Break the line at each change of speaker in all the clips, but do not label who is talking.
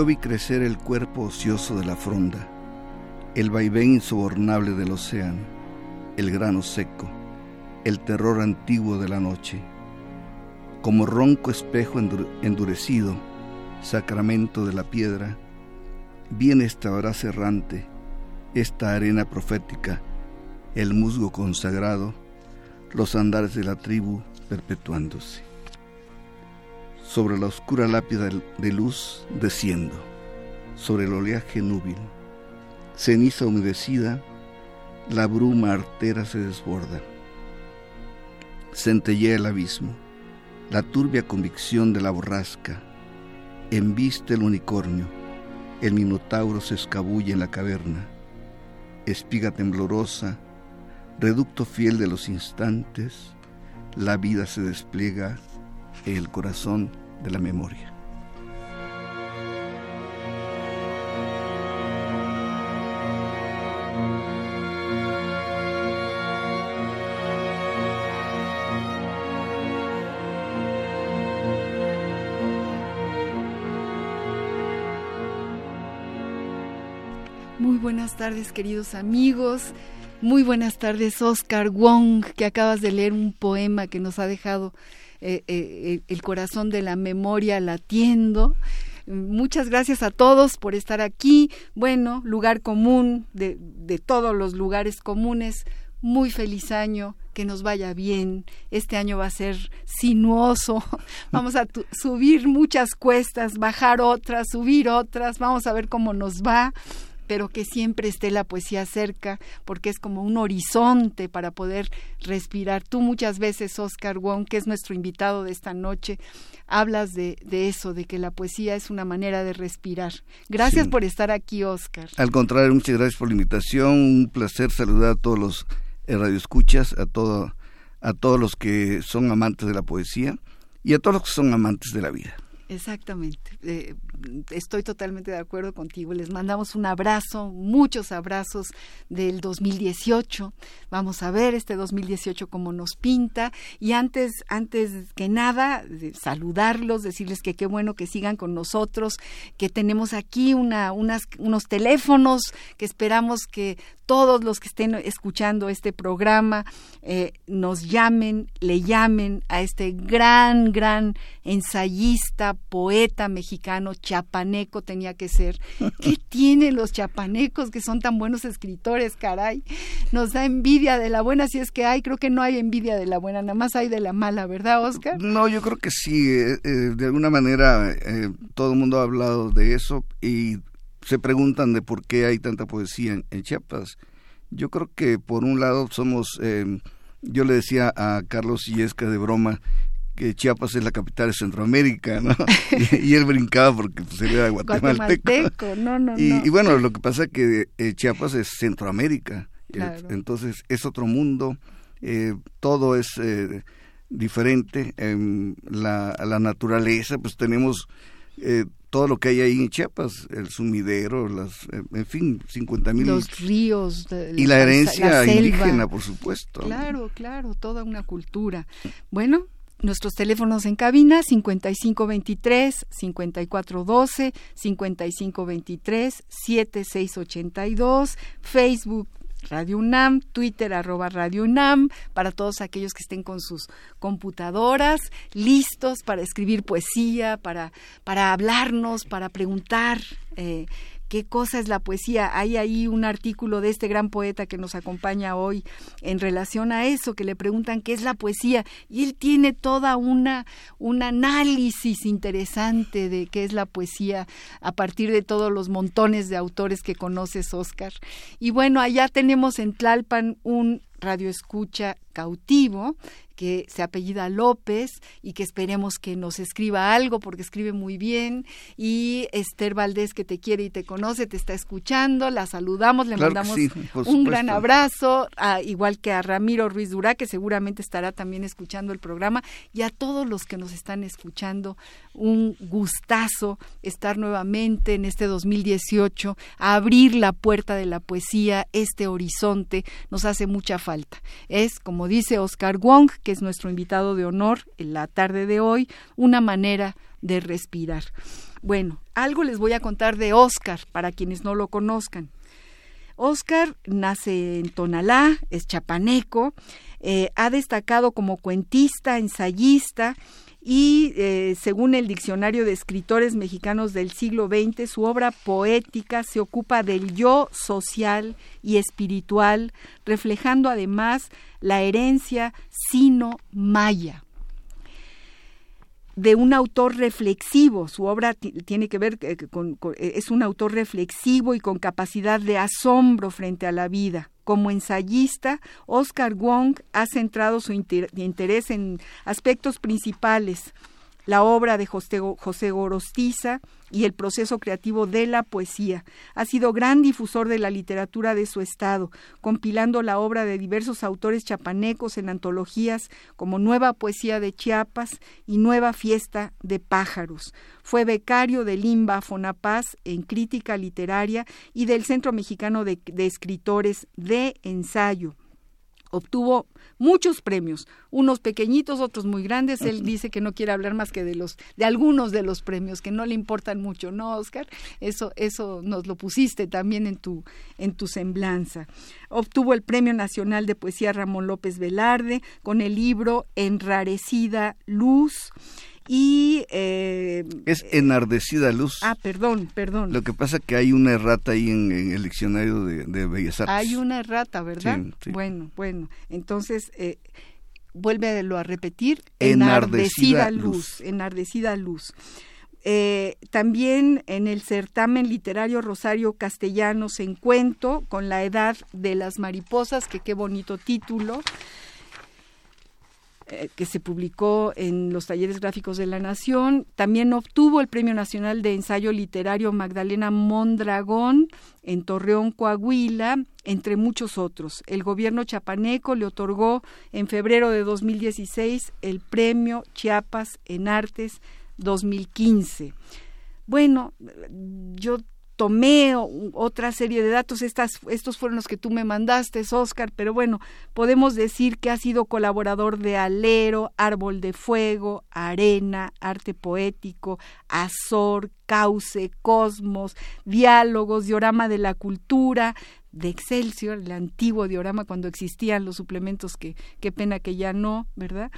Yo vi crecer el cuerpo ocioso de la fronda, el vaivén insobornable del océano, el grano seco, el terror antiguo de la noche. Como ronco espejo endurecido, sacramento de la piedra, vi en esta brasa errante, esta arena profética, el musgo consagrado, los andares de la tribu perpetuándose sobre la oscura lápida de luz desciendo, sobre el oleaje núbil. Ceniza humedecida, la bruma artera se desborda. Centellea el abismo, la turbia convicción de la borrasca. Embiste el unicornio, el minotauro se escabulle en la caverna. Espiga temblorosa, reducto fiel de los instantes, la vida se despliega el corazón de la memoria.
Muy buenas tardes, queridos amigos. Muy buenas tardes, Oscar Wong, que acabas de leer un poema que nos ha dejado eh, eh, el corazón de la memoria latiendo. Muchas gracias a todos por estar aquí. Bueno, lugar común de, de todos los lugares comunes. Muy feliz año, que nos vaya bien. Este año va a ser sinuoso. Vamos a subir muchas cuestas, bajar otras, subir otras. Vamos a ver cómo nos va pero que siempre esté la poesía cerca, porque es como un horizonte para poder respirar. Tú muchas veces, Oscar Wong, que es nuestro invitado de esta noche, hablas de, eso, de que la poesía es una manera de respirar. Gracias por estar aquí, Oscar.
Al contrario, muchas gracias por la invitación. Un placer saludar a todos los eh, radioescuchas, a, todo, a todos los que son amantes de la poesía y a todos los que son amantes de la vida.
Exactamente. Eh, estoy totalmente de acuerdo contigo. Les mandamos un abrazo, muchos abrazos del 2018. Vamos a ver este 2018 cómo nos pinta. Y antes, antes que nada, saludarlos, decirles que qué bueno que sigan con nosotros, que tenemos aquí una, unas, unos teléfonos que esperamos que todos los que estén escuchando este programa eh, nos llamen, le llamen a este gran, gran ensayista, poeta mexicano, chapaneco tenía que ser. ¿Qué tienen los chapanecos que son tan buenos escritores, caray? Nos da envidia de la buena, si es que hay, creo que no hay envidia de la buena, nada más hay de la mala, ¿verdad, Oscar?
No, yo creo que sí, eh, eh, de alguna manera todo el mundo ha hablado de eso y se preguntan de por qué hay tanta poesía en, Chiapas. Yo creo que por un lado somos, eh, yo le decía a Carlos Illesca de broma que Chiapas es la capital de Centroamérica, ¿no? y, él brincaba porque pues, él era guatemalteco.
No, no,
y, y, bueno, lo que pasa es que eh, Chiapas es Centroamérica, eh, entonces es otro mundo, todo es diferente, la, la naturaleza, pues tenemos todo lo que hay ahí en Chiapas, el sumidero, las, en fin, 50 mil.
Los ríos.
y la herencia indígena, por supuesto.
Claro, claro, toda una cultura. Bueno, nuestros teléfonos en cabina 5523 5412 5523 7682 Facebook Radio UNAM, Twitter arroba Radio UNAM, para todos aquellos que estén con sus computadoras listos para escribir poesía, para, para hablarnos, para preguntar. Eh, qué cosa es la poesía. Hay ahí un artículo de este gran poeta que nos acompaña hoy en relación a eso, que le preguntan qué es la poesía y él tiene toda una un análisis interesante de qué es la poesía a partir de todos los montones de autores que conoces, Oscar. Y bueno, allá tenemos en Tlalpan un radio escucha cautivo que se apellida López y que esperemos que nos escriba algo porque escribe muy bien y Esther Valdés que te quiere y te conoce, te está escuchando, la saludamos, le mandamos un gran abrazo, igual que a Ramiro Ruiz Durá que seguramente estará también escuchando el programa y a todos los que nos están escuchando, un gustazo estar nuevamente en este 2018, a abrir la puerta de la poesía, este horizonte nos hace mucha falta. Es, como dice Oscar Wong, que es nuestro invitado de honor en la tarde de hoy, una manera de respirar. Bueno, algo les voy a contar de Oscar para quienes no lo conozcan. Oscar nace en Tonalá, es chapaneco, eh, ha destacado como cuentista, ensayista y eh, según el Diccionario de Escritores Mexicanos del siglo XX, su obra poética se ocupa del yo social y espiritual, reflejando además la herencia sino-maya de un autor reflexivo. Su obra tiene que ver eh, con, eh, es un autor reflexivo y con capacidad de asombro frente a la vida. Como ensayista, Oscar Wong ha centrado su interés en aspectos principales, la obra de José Gorostiza y el proceso creativo de la poesía. Ha sido gran difusor de la literatura de su estado, compilando la obra de diversos autores chapanecos en antologías como Nueva Poesía de Chiapas y Nueva Fiesta de Pájaros. Fue becario del Limba Fonapaz en crítica literaria y del Centro Mexicano de Escritores de Ensayo obtuvo muchos premios, unos pequeñitos, otros muy grandes. Él dice que no quiere hablar más que de los de algunos de los premios que no le importan mucho, ¿no, Oscar? Eso eso nos lo pusiste también en tu en tu semblanza. Obtuvo el Premio Nacional de Poesía Ramón López Velarde con el libro Enrarecida Luz y
eh, es enardecida luz.
Ah, perdón, perdón.
Lo que pasa es que hay una errata ahí en, el diccionario de, Bellas Artes.
Hay una errata, ¿verdad? Bueno, bueno. Entonces, eh, vuélvelo a repetir. Enardecida, luz. Enardecida luz. Eh, también en el certamen literario Rosario Castellanos en cuento con la edad de las mariposas, que qué bonito título. Eh, que se publicó en los talleres gráficos de la Nación. También obtuvo el Premio Nacional de Ensayo Literario Magdalena Mondragón en Torreón, Coahuila, entre muchos otros. El gobierno chapaneco le otorgó en febrero de 2016 el Premio Chiapas en Artes 2015. Bueno, yo tomé otra serie de datos, estos fueron los que tú me mandaste, Oscar, pero bueno, podemos decir que ha sido colaborador de Alero, Árbol de Fuego, Arena, Arte Poético, Azor, Cauce, Cosmos, Diálogos, Diorama de la Cultura, de Excelsior, el antiguo diorama cuando existían los suplementos que qué pena que ya no, ¿verdad?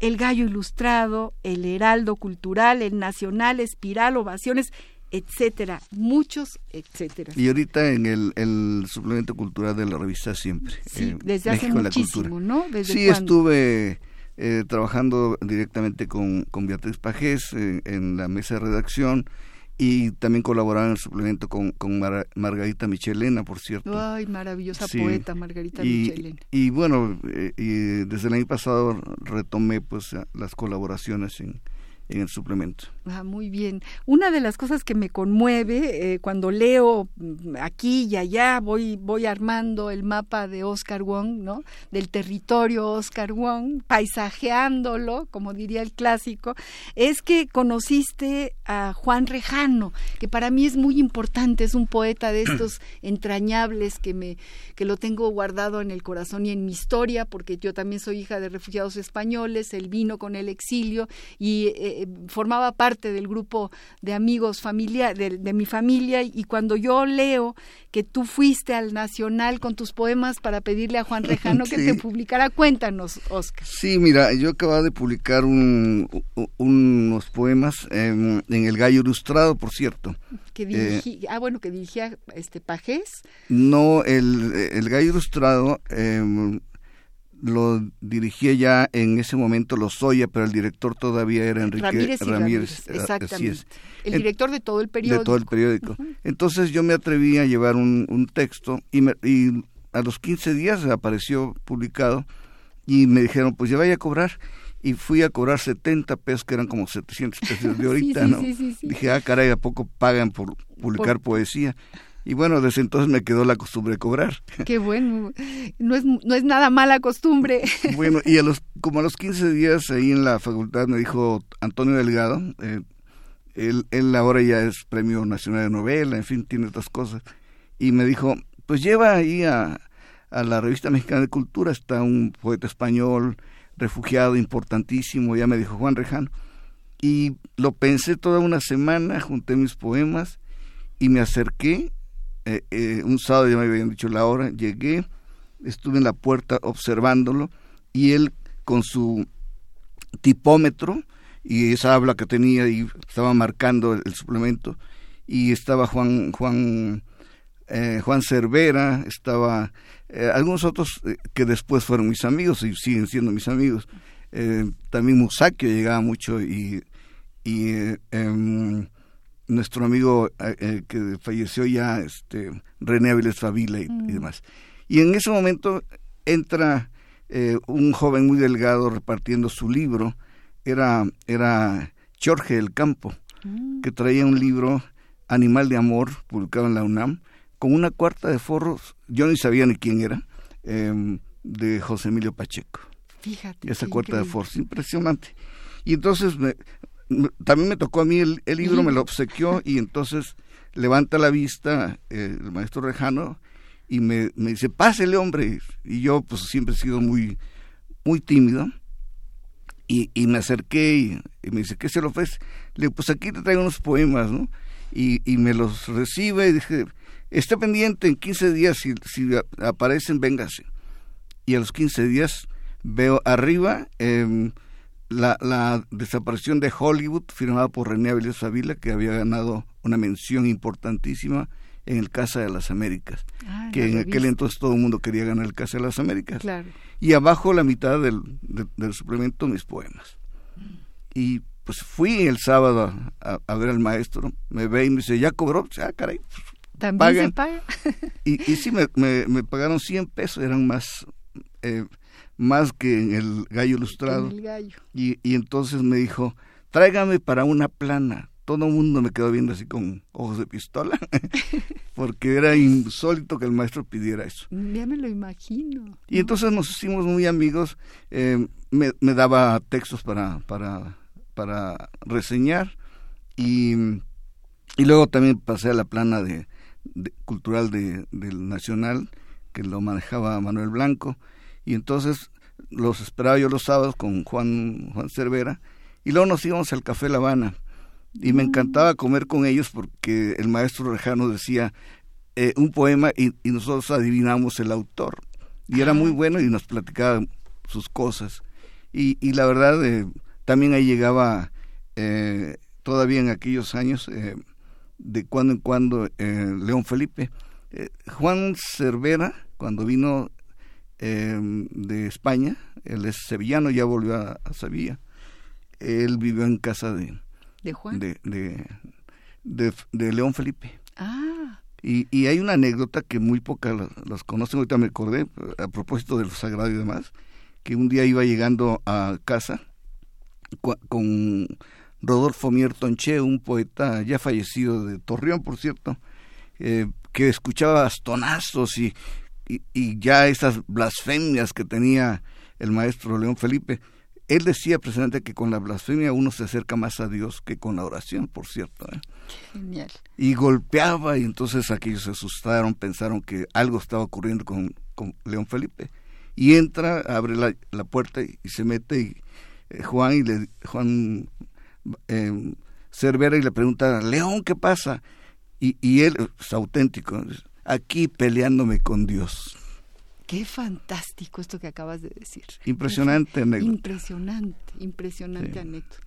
El Gallo Ilustrado, el Heraldo Cultural, el Nacional, Espiral, Ovaciones, etcétera, muchos etcétera.
Y ahorita en el, suplemento cultural de la revista siempre.
Sí, eh, desde hace muchísimo, ¿no?
sí, estuve eh, trabajando directamente con, con Beatriz Pajés eh, en la mesa de redacción y también colaboraba en el suplemento con, con Margarita Michelena, por cierto.
Ay, maravillosa poeta Margarita Michelena.
Y bueno, y desde el año pasado retomé pues las colaboraciones en, en el suplemento.
Ah, muy bien. Una de las cosas que me conmueve eh, cuando leo mm, aquí y allá, voy, voy armando el mapa de Oscar Wong, ¿no? Del territorio Oscar Wong, paisajeándolo, como diría el clásico, es que conociste a Juan Rejano, que para mí es muy importante, es un poeta de estos entrañables que me, que lo tengo guardado en el corazón y en mi historia, porque yo también soy hija de refugiados españoles, él vino con el exilio y eh, eh, formaba parte del grupo de amigos familia, de, de, mi familia y cuando yo leo que tú fuiste al Nacional con tus poemas para pedirle a Juan Rejano que te publicara, cuéntanos, Oscar.
Sí, mira, yo acababa de publicar un, unos poemas en El Gallo Ilustrado, por cierto.
Que dirigí, ah, bueno, que dirigía este Pajés.
No, el, el Gallo Ilustrado eh, lo dirigía ya en ese momento Lozoya, pero el director todavía era Enrique
Ramírez. Ramírez, exactamente. El director de todo el periódico.
De todo el periódico. Entonces yo me atreví a llevar un, un texto y, me, y a los 15 días apareció publicado y me dijeron, pues ya vaya a cobrar. Y fui a cobrar 70 pesos, que eran como 700 pesos de ahorita,
sí,
¿no?
Sí,
Dije, ah, caray, ¿a poco pagan por publicar por... poesía? Y bueno, desde entonces me quedó la costumbre de cobrar.
Qué bueno, no es, no es nada mala costumbre.
Bueno, y a los, como a los 15 días ahí en la facultad me dijo Antonio Delgado, eh, él, él ahora ya es Premio Nacional de Novela, en fin, tiene otras cosas, y me dijo, pues lleva ahí a, a la Revista Mexicana de Cultura, está un poeta español, refugiado, importantísimo, ya me dijo Juan Rejano, y lo pensé toda una semana, junté mis poemas y me acerqué eh, eh, un sábado ya me habían dicho la hora, llegué, estuve en la puerta observándolo y él con su tipómetro y esa habla que tenía y estaba marcando el, suplemento y estaba Juan Juan eh, Juan Cervera, estaba eh, algunos otros que después fueron mis amigos y siguen siendo mis amigos. también Musakio llegaba mucho y, y em, nuestro amigo eh, eh, que falleció ya, este, René Aviles Favila y, mm. y, demás. Y en ese momento entra eh, un joven muy delgado repartiendo su libro, era, era Jorge del Campo, mm. que traía un libro, Animal de Amor, publicado en la UNAM, con una cuarta de forros, yo ni sabía ni quién era, eh, de José Emilio Pacheco.
Fíjate.
Esa cuarta increíble. de forros, impresionante. Y entonces me, también me tocó a mí el, el, libro, me lo obsequió y entonces levanta la vista eh, el maestro Rejano y me, me, dice, pásele hombre. Y yo pues siempre he sido muy, muy tímido y, y me acerqué y, y, me dice, ¿qué se lo ofrece? Le digo, pues aquí te traigo unos poemas, ¿no? Y, y me los recibe y dije, esté pendiente, en 15 días si, si aparecen, véngase. Y a los 15 días veo arriba... Eh, la, la, desaparición de Hollywood, firmada por René Avilés Avila, que había ganado una mención importantísima en el Casa de las Américas, ah, que en aquel entonces todo el mundo quería ganar el Casa de las Américas.
Claro.
Y abajo la mitad del, de, del suplemento mis poemas. Y pues fui el sábado a, a, ver al maestro, me ve y me dice, ¿ya cobró? Ah, caray. Pues,
También
pagan.
se paga.
y, y sí, me, me, me, pagaron 100 pesos, eran más... Eh, más que en el gallo ilustrado.
El gallo.
Y, y entonces me dijo, tráigame para una plana. Todo el mundo me quedó viendo así con ojos de pistola, porque era insólito que el maestro pidiera eso.
Ya me lo imagino.
Y entonces nos hicimos muy amigos, eh, me, me, daba textos para, para, para reseñar y, y luego también pasé a la plana de, de cultural de, del Nacional, que lo manejaba Manuel Blanco, y entonces los esperaba yo los sábados con Juan, Juan Cervera y luego nos íbamos al Café La Habana. Y me encantaba comer con ellos porque el maestro Rejano decía eh, un poema y, y, nosotros adivinamos el autor. Y era muy bueno y nos platicaba sus cosas. Y, y la verdad eh, también ahí llegaba eh, todavía en aquellos años eh, de cuando en cuando eh, León Felipe. Juan Cervera cuando vino eh, de España, él es sevillano, ya volvió a, a, Sevilla. Él vivió en casa de
de Juan
de, de, de, de León Felipe.
Ah.
Y, y, hay una anécdota que muy pocas las, las, conocen, ahorita me acordé, a propósito de lo sagrado y demás, que un día iba llegando a casa con Rodolfo Mier Tonché, un poeta ya fallecido de Torreón, por cierto, eh, que escuchaba bastonazos y, y, y, ya esas blasfemias que tenía el maestro León Felipe. Él decía precisamente que con la blasfemia uno se acerca más a Dios que con la oración, por cierto. ¿eh?
Genial.
Y golpeaba y entonces aquellos se asustaron, pensaron que algo estaba ocurriendo con, con León Felipe. Y entra, abre la, la puerta y, y, se mete y eh, Juan y le, Juan eh, Cervera y le pregunta, León, ¿qué pasa? Y, y él es auténtico, aquí peleándome con Dios.
Qué fantástico esto que acabas de decir.
Impresionante anécdota.
Impresionante, impresionante anécdota.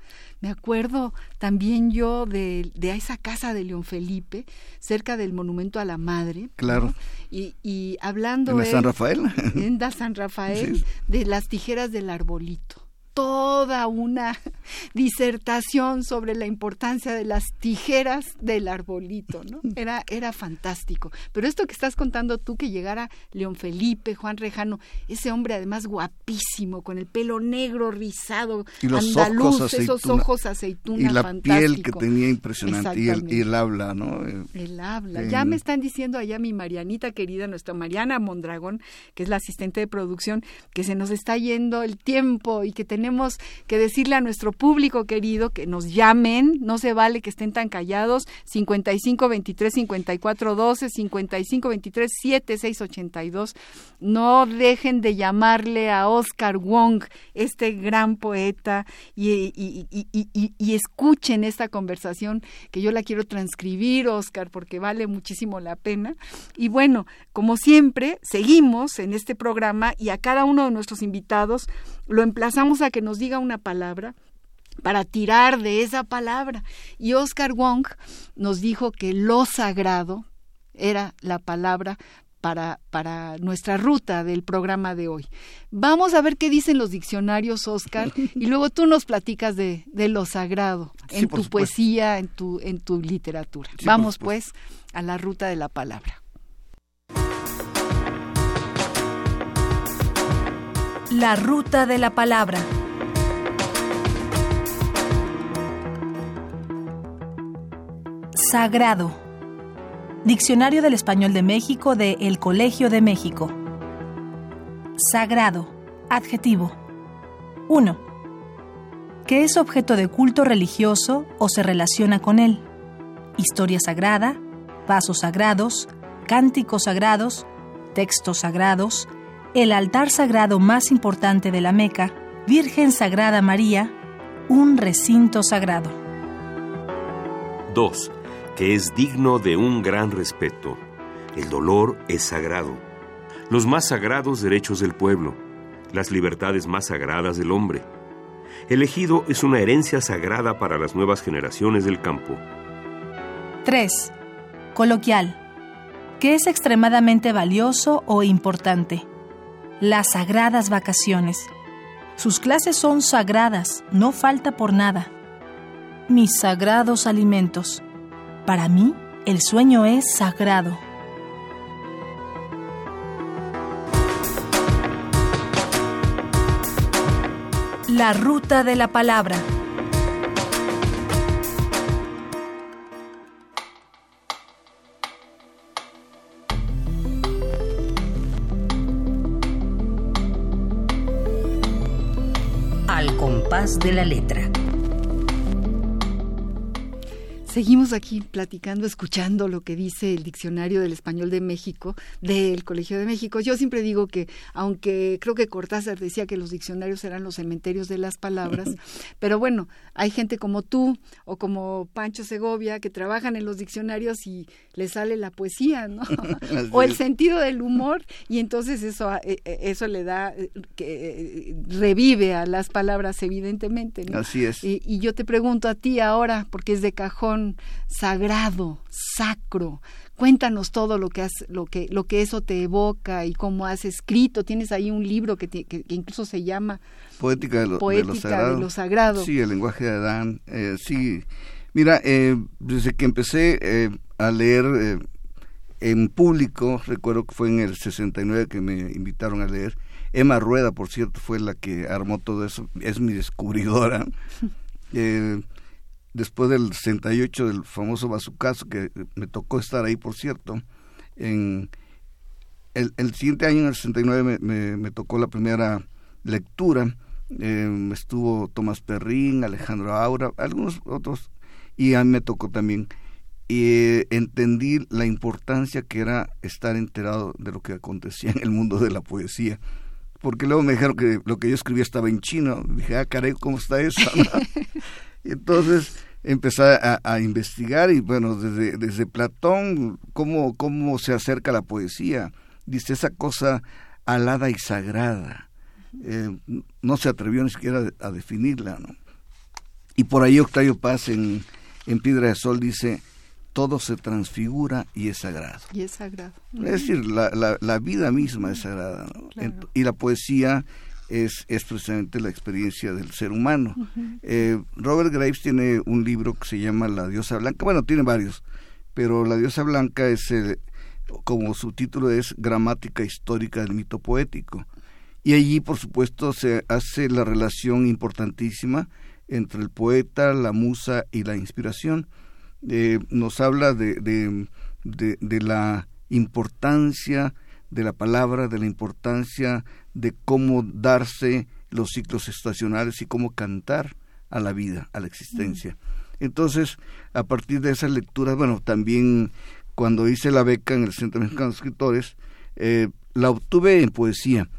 Me acuerdo también yo de, de, esa casa de León Felipe, cerca del Monumento a la Madre.
Claro.
Y, y, hablando...
¿En la San Rafael?
En la San Rafael, sí. de las tijeras del arbolito toda una disertación sobre la importancia de las tijeras del arbolito, ¿no? Era, era fantástico. Pero esto que estás contando tú, que llegara León Felipe, Juan Rejano, ese hombre además guapísimo, con el pelo negro, rizado,
y los
andaluz,
ojos
esos ojos aceituna,
Y la
fantástico.
piel que tenía impresionante, y el, y el, habla, ¿no?
El habla. Ya me están diciendo allá mi Marianita querida, nuestra Mariana Mondragón, que es la asistente de producción, que se nos está yendo el tiempo y que tenemos que decirle a nuestro público querido que nos llamen, no se vale que estén tan callados, 55 23 54 12, 55 23 76 82. No dejen de llamarle a Oscar Wong, este gran poeta, y, y, y, y, escuchen esta conversación que yo la quiero transcribir, Oscar, porque vale muchísimo la pena. Y bueno, como siempre, seguimos en este programa y a cada uno de nuestros invitados lo emplazamos a que nos diga una palabra para tirar de esa palabra. Y Oscar Wong nos dijo que lo sagrado era la palabra para, para nuestra ruta del programa de hoy. Vamos a ver qué dicen los diccionarios, Oscar, y luego tú nos platicas de, de lo sagrado en
Sí,
tu
supuesto.
poesía, en tu, en tu literatura.
Sí,
Vamos pues a la ruta de la palabra.
La ruta de la palabra. Sagrado. Diccionario del Español de México de El Colegio de México. Sagrado. Adjetivo. 1. Que es objeto de culto religioso o se relaciona con él. Historia sagrada, vasos sagrados, cánticos sagrados, textos sagrados, el altar sagrado más importante de la Meca, Virgen Sagrada María, un recinto sagrado.
2. Que es digno de un gran respeto. El dolor es sagrado. Los más sagrados derechos del pueblo. Las libertades más sagradas del hombre. El ejido es una herencia sagrada para las nuevas generaciones del campo.
3. Coloquial. Que es extremadamente valioso o importante. Las sagradas vacaciones. Sus clases son sagradas, no falta por nada. Mis sagrados alimentos. Para mí, el sueño es sagrado. La ruta de la palabra.
De la letra.
Seguimos aquí platicando, escuchando lo que dice el Diccionario del Español de México, del Colegio de México. Yo siempre digo que, aunque creo que Cortázar decía que los diccionarios eran los cementerios de las palabras, pero bueno, hay gente como tú o como Pancho Segovia que trabajan en los diccionarios y les sale la poesía, ¿no? o el sentido del humor y entonces eso, eh, eh, eso le da, eh, que revive a las palabras evidentemente, ¿no?
Así es.
Y, y yo te pregunto a ti ahora, porque es de cajón sagrado, sacro. Cuéntanos todo lo que has, lo que, lo que eso te evoca y cómo has escrito. Tienes ahí un libro que, te- que- que incluso se llama
Poética de lo, de lo
Poética
sagrado.
de lo sagrado.
Sí, el lenguaje de Adán. eh, sí, mira, eh, desde que empecé eh, a leer eh, en público, recuerdo que fue en el 69 que me invitaron a leer. Emma Rueda, por cierto, fue la que armó todo eso, es mi descubridora. Eh, después del 68, del famoso bazucazo, que me tocó estar ahí, por cierto, en el, el siguiente año, en el 69, me, me, me tocó la primera lectura. Eh, estuvo Tomás Perrín, Alejandro Aura, algunos otros, y a mí me tocó también. Y eh, entendí la importancia que era estar enterado de lo que acontecía en el mundo de la poesía. Porque luego me dijeron que lo que yo escribía estaba en chino. Dije, ah, caray, ¿cómo está eso? Entonces empecé a, investigar y bueno, desde, desde Platón, cómo, cómo se acerca la poesía. Dice esa cosa alada y sagrada. Eh, no se atrevió ni siquiera a definirla. ¿no? Y por ahí Octavio Paz en, en Piedra de Sol dice, todo se transfigura y es sagrado.
Y es sagrado. Es
decir, la, la, vida misma es sagrada. Y la poesía es, es precisamente la experiencia del ser humano. Eh, Robert Graves tiene un libro que se llama La diosa blanca, bueno, tiene varios, pero La diosa blanca es, el, como su título es, Gramática histórica del mito poético. Y allí, por supuesto, se hace la relación importantísima entre el poeta, la musa y la inspiración. Eh, nos habla de, de, de la importancia de la palabra, de la importancia de cómo darse los ciclos estacionales y cómo cantar a la vida, a la existencia. Entonces, a partir de esas lecturas, bueno, también cuando hice la beca en el Centro Mexicano de Escritores, eh, la obtuve en poesía,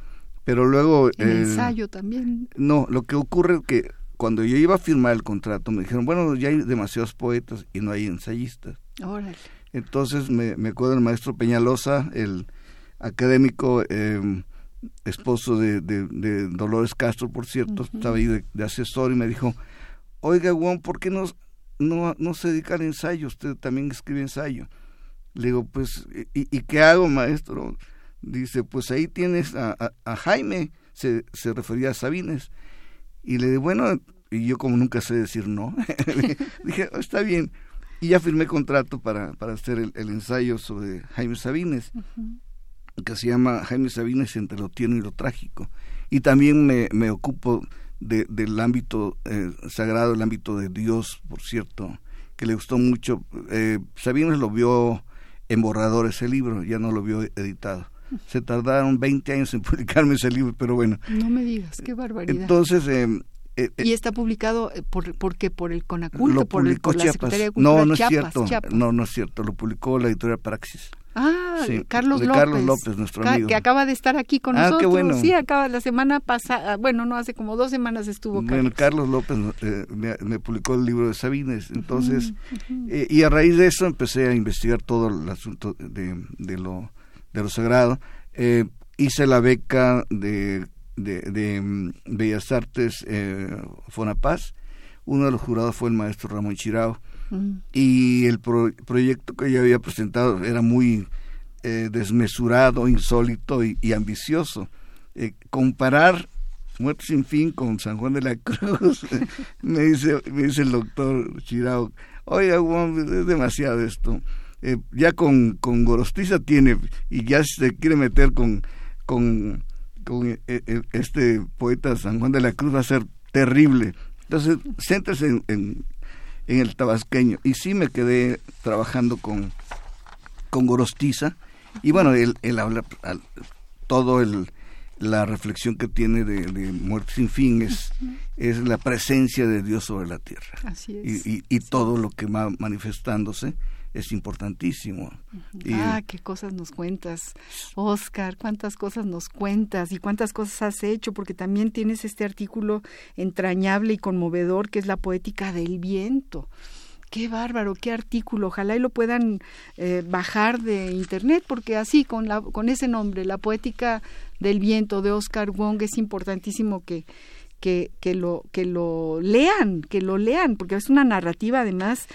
pero luego...
En eh, ensayo también.
No, lo que ocurre es que cuando yo iba a firmar el contrato me dijeron, bueno, ya hay demasiados poetas y no hay ensayistas.
Órale.
Entonces me, me acuerdo del maestro Peñalosa, el académico eh, esposo de, de, Dolores Castro, por cierto, estaba ahí de, asesor y me dijo, oiga, Juan, ¿por qué no, no, no se dedica al ensayo? Usted también escribe ensayo. Le digo, pues, ¿y, y qué hago, maestro? Dice, pues ahí tienes a, a, Jaime, se, se, refería a Sabines. Y le digo, bueno, y yo como nunca sé decir no, dije, oh, está bien. Y ya firmé contrato para, para hacer el, ensayo sobre Jaime Sabines que se llama Jaime Sabines entre lo tierno y lo trágico. Y también me, me ocupo de, del ámbito eh, sagrado, el ámbito de Dios, por cierto, que le gustó mucho. Eh, Sabines lo vio en borrador ese libro, ya no lo vio editado. Se tardaron 20 años en publicarme ese libro, pero bueno.
No me digas, qué barbaridad.
Entonces, eh,
eh, y está publicado por, por qué? ¿Por el Conaculto? ¿Por, el, por
la Secretaría de Cultura? No, no es cierto. No, no es cierto. Lo publicó la editorial Praxis.
Ah, Carlos López.
Carlos López, nuestro amigo.
Que acaba de estar aquí con
ah,
nosotros.
Qué bueno.
Sí, acaba la semana pasada, bueno, no hace como dos semanas estuvo Carlos.
Bueno, Carlos López eh, me, publicó el libro de Sabines, entonces, eh, y a raíz de eso empecé a investigar todo el asunto de, de lo, de lo sagrado. Eh, hice la beca de, de, de mm, Bellas Artes eh, Fonapaz. Uno de los jurados fue el maestro Ramón Chirao y el proyecto que yo había presentado era muy eh, desmesurado, insólito y, ambicioso. Eh, comparar Muerte sin fin con San Juan de la Cruz, me dice me dice el doctor Chirao, oiga, es demasiado esto. Eh, ya con, con Gorostiza tiene, y ya se quiere meter con, con, con este poeta San Juan de la Cruz va a ser terrible. Entonces, céntrese en, en el tabasqueño. Y sí me quedé trabajando con, con Gorostiza. Y bueno, él, él habla todo el la reflexión que tiene de, Muerte sin fin es, es la presencia de Dios sobre la tierra.
Así
es. Y, y, todo lo que va manifestándose es importantísimo.
ah, qué cosas nos cuentas, Oscar, cuántas cosas nos cuentas y cuántas cosas has hecho, porque también tienes este artículo entrañable y conmovedor que es la poética del viento. Qué bárbaro, qué artículo. Ojalá y lo puedan eh, bajar de internet, porque así, con, la, con ese nombre, La poética del viento de Oscar Wong, es importantísimo que, que, que, lo, que lo lean, que lo lean, porque es una narrativa además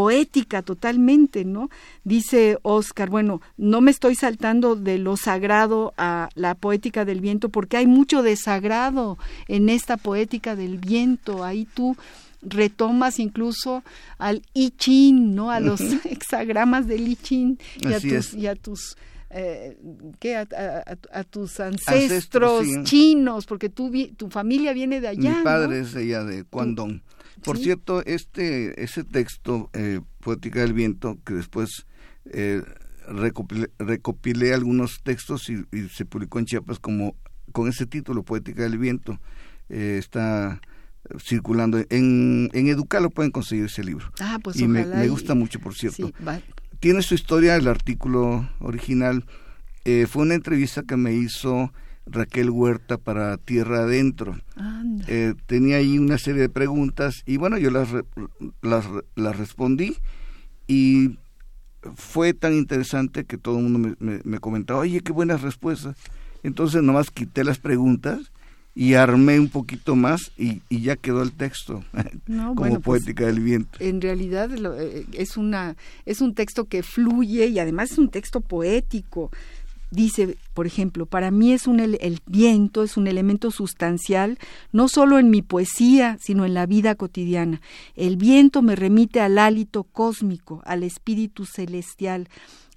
poética totalmente, ¿no? Dice Oscar, bueno, no me estoy saltando de lo sagrado a la poética del viento porque hay mucho desagrado en esta poética del viento, ahí tú retomas incluso al I Ching, ¿no? A los hexagramas del I Ching y, a tus, y a tus eh, ¿qué? A, tus ancestros, chinos, porque tú, tu familia viene de allá.
Mi padre es de allá de Guangdong. Por cierto, este ese texto, eh, Poética del Viento, que después eh, recopilé, algunos textos y, se publicó en Chiapas como con ese título, Poética del Viento, eh, está circulando. En, en Educar lo pueden conseguir ese libro.
Ah, pues
y me, gusta mucho, por cierto. Tiene su historia, el artículo original. Eh, fue una entrevista que me hizo Raquel Huerta para Tierra Adentro. Eh, tenía ahí una serie de preguntas y bueno, yo las, las, las respondí y fue tan interesante que todo el mundo me, me, comentaba, oye, qué buenas respuestas. Entonces nomás quité las preguntas y armé un poquito más y, y ya quedó el texto como pues, poética del viento.
En realidad eh, es una es un texto que fluye y además es un texto poético dice, por ejemplo, para mí es un el viento es un elemento sustancial no solo en mi poesía, sino en la vida cotidiana. El viento me remite al hálito cósmico, al espíritu celestial,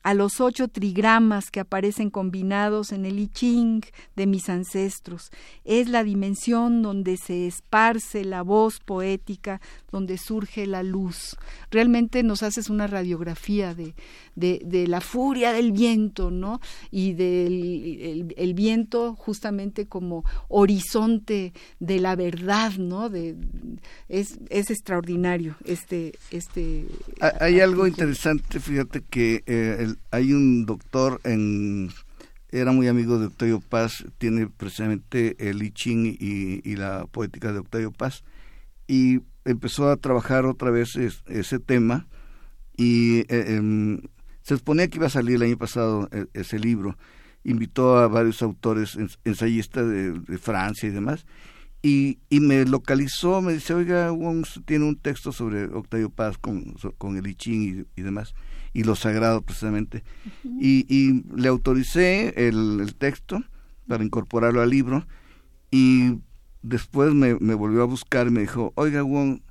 a los ocho trigramas que aparecen combinados en el I Ching de mis ancestros. Es la dimensión donde se esparce la voz poética, donde surge la luz. Realmente nos haces una radiografía de, de, la furia del viento, ¿no? Y del el, viento justamente como horizonte de la verdad, ¿no? De, es, es extraordinario este... este
Hay algo interesante, fíjate que eh, hay un doctor en era muy amigo de Octavio Paz, tiene precisamente el I Ching y, la poética de Octavio Paz, y empezó a trabajar otra vez ese tema, y eh, em, se suponía que iba a salir el año pasado e, ese libro, invitó a varios autores ensayistas de, Francia y demás, y, y, me localizó, me dice, oiga, tiene un texto sobre Octavio Paz con, con el I Ching y demás y lo sagrado precisamente. y, y, le autoricé el, texto para incorporarlo al libro y después me, me, volvió a buscar y me dijo, oiga Wong,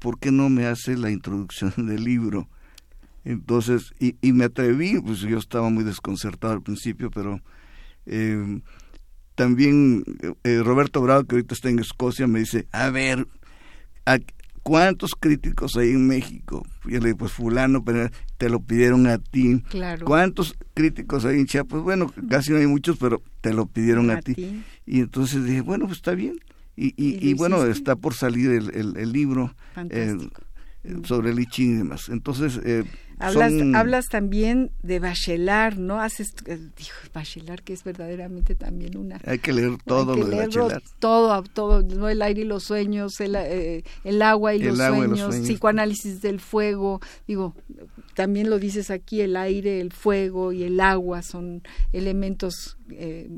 ¿por qué no me hace la introducción del libro? Entonces, y, y me atreví, pues yo estaba muy desconcertado al principio, pero eh, también eh, Roberto Bravo, que ahorita está en Escocia, me dice, a ver, ¿cuántos críticos hay en México? Y yo le digo, pues fulano, pero te lo pidieron a ti.
Claro.
¿Cuántos críticos hay en Chiapas? Bueno, casi no hay muchos, pero te lo pidieron a, ti. Y entonces dije, bueno, pues está bien. Y, y, bueno, está por salir el, el, libro eh, sobre el y demás. Entonces, eh,
Hablas, hablas también de Bachelard, ¿no? Haces, eh, dijo Bachelard, que es verdaderamente también una...
Hay que leer todo lo de Bachelard.
Todo, todo, ¿no? El aire y los sueños, el, eh, el agua, y, los sueños, psicoanálisis del fuego, digo, también lo dices aquí, el aire, el fuego y el agua son elementos eh,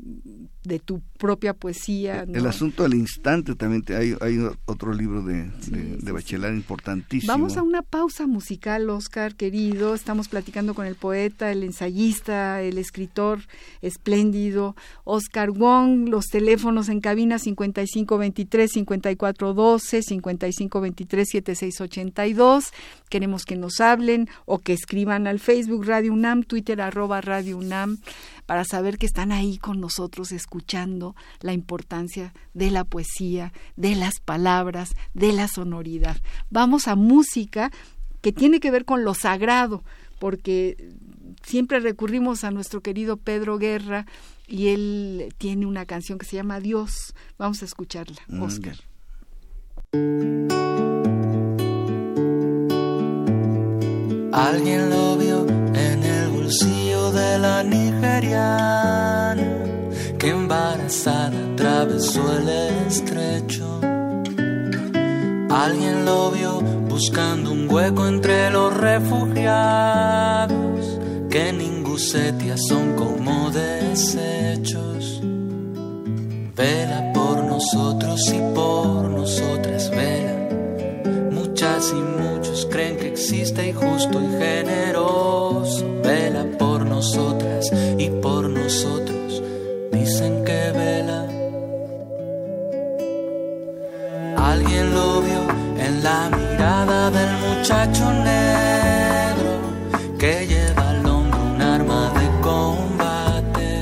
de tu propia poesía.
El asunto del instante también, hay, hay otro libro de, de, Bachelard importantísimo.
Vamos a una pausa musical, Oscar, querido. Estamos platicando con el poeta, el ensayista, el escritor espléndido, Oscar Wong. Los teléfonos en cabina 5523-5412, 5523-7682. Queremos que nos hablen o que escriban al Facebook Radio UNAM, Twitter arroba Radio UNAM, para saber que están ahí con nosotros escuchando la importancia de la poesía, de las palabras, de la sonoridad. Vamos a música que tiene que ver con lo sagrado, porque siempre recurrimos a nuestro querido Pedro Guerra y él tiene una canción que se llama Dios. Vamos a escucharla, Oscar.
Alguien lo vio en el bolsillo de la nigeriana que embarazada atravesó el estrecho. Alguien lo vio buscando un hueco entre los refugiados que en Ingusetia son como desechos. Vela por nosotros y por nosotras, vela Muchas y muchos creen que existe y justo y generoso. Vela por nosotras y por nosotros. Dicen que vela. Alguien lo vio la mirada del muchacho negro que lleva al hombro un arma de combate.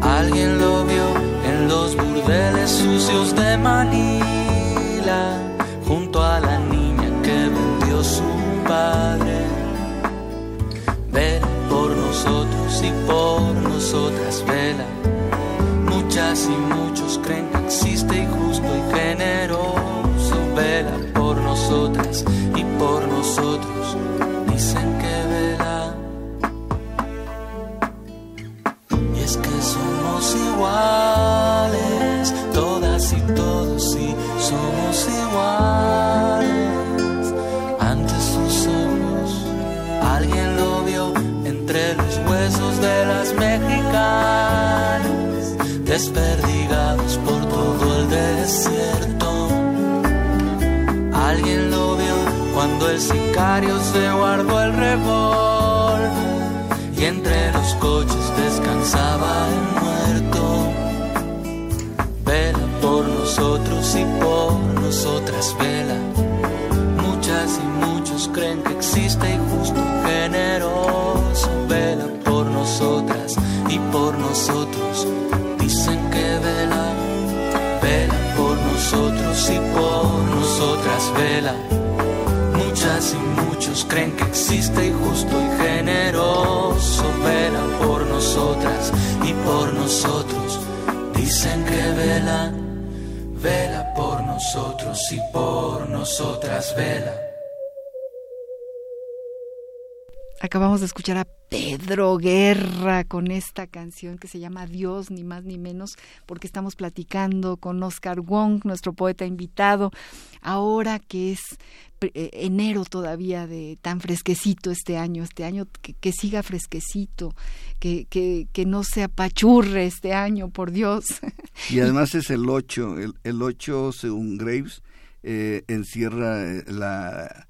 Alguien lo vio en los burdeles sucios de Manila junto a la niña que vendió su padre. Vela por nosotros y por nosotras, vela. Muchas y muchos sicario se guardó el revólver y entre los coches descansaba el muerto. Vela por nosotros y por nosotras vela. Muchas y muchos creen que existe y justo generoso. Vela por nosotras y por nosotros. Dicen que vela, vela por nosotros y por nosotras vela. Muchas y muchos creen que existe y justo y generoso. Vela por nosotras y por nosotros. Dicen que vela, vela por nosotros y por nosotras vela.
Acabamos de escuchar a Pedro Guerra con esta canción que se llama Dios, ni más ni menos, porque estamos platicando con Oscar Wong, nuestro poeta invitado, ahora que es enero todavía de tan fresquecito este año, este año que, que siga fresquecito, que, que, que, no se apachurre este año, por Dios.
Y además es el 8, el, el 8 según Graves eh, encierra eh, la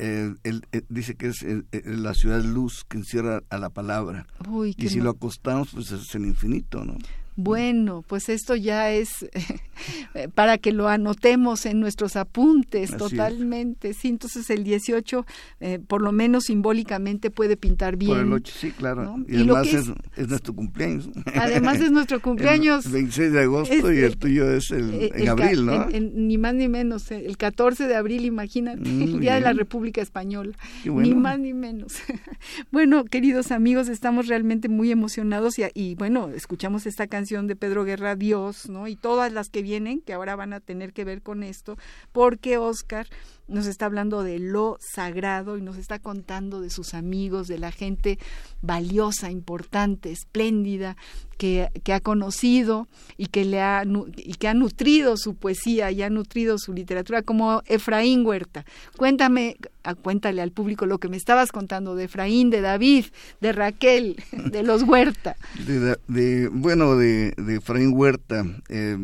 eh, él, eh, dice que es eh, la ciudad luz que encierra a la palabra.
Uy,
y si
no...
lo acostamos, pues es el infinito, ¿no?
Bueno, pues esto ya es para que lo anotemos en nuestros apuntes
Así
totalmente. Sí, entonces el 18, eh, por lo menos simbólicamente, puede pintar bien.
Por el 8, sí, claro.
¿no?
Y,
Y
además es,
es-
es nuestro cumpleaños.
Además es nuestro cumpleaños.
El 26 de agosto y el tuyo es el,
Eh,
en abril, ¿no?
en- en- ni más ni menos, eh, el 14 de abril, imagínate,
Mm,
el Día de la. República Española.
Qué bueno.
Ni más ni menos. bueno, queridos amigos, estamos realmente muy emocionados y, y, bueno, escuchamos esta canción de Pedro Guerra, Dios, ¿no? Y todas las que vienen, que ahora van a tener que ver con esto, porque Oscar nos está hablando de lo sagrado y nos está contando de sus amigos, de la gente valiosa, importante, espléndida, que, que ha conocido y que le ha y que ha nutrido su poesía y ha nutrido su literatura como Efraín Huerta. Cuéntame, ah, cuéntale al público lo que me estabas contando de Efraín, de David, de Raquel, de los Huerta.
De, de- bueno, de, de Efraín Huerta, eh,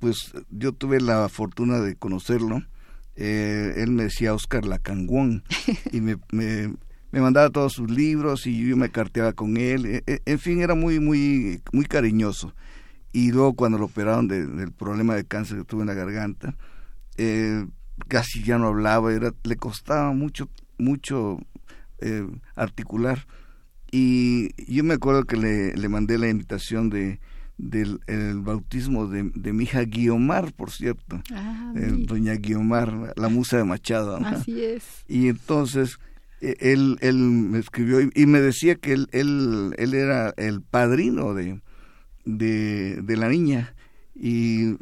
pues yo tuve la fortuna de conocerlo. Eh, él me decía Oscar Lacangón y me, me, mandaba todos sus libros y yo me carteaba con él. Eh, eh, en fin, era muy, muy, muy cariñoso. Y luego cuando lo operaron de- del problema de cáncer que tuvo en la garganta, eh, casi ya no hablaba, era, le costaba mucho, mucho eh, articular. Y yo me acuerdo que le, le mandé la invitación de del el bautismo de, de mi hija Guiomar, por cierto,
Ah,
eh, doña Guiomar, la musa de Machado. ¿no?
así es.
Y entonces eh, él, él me escribió y, y me decía que él, él, él era el padrino de, de, de la niña. Y,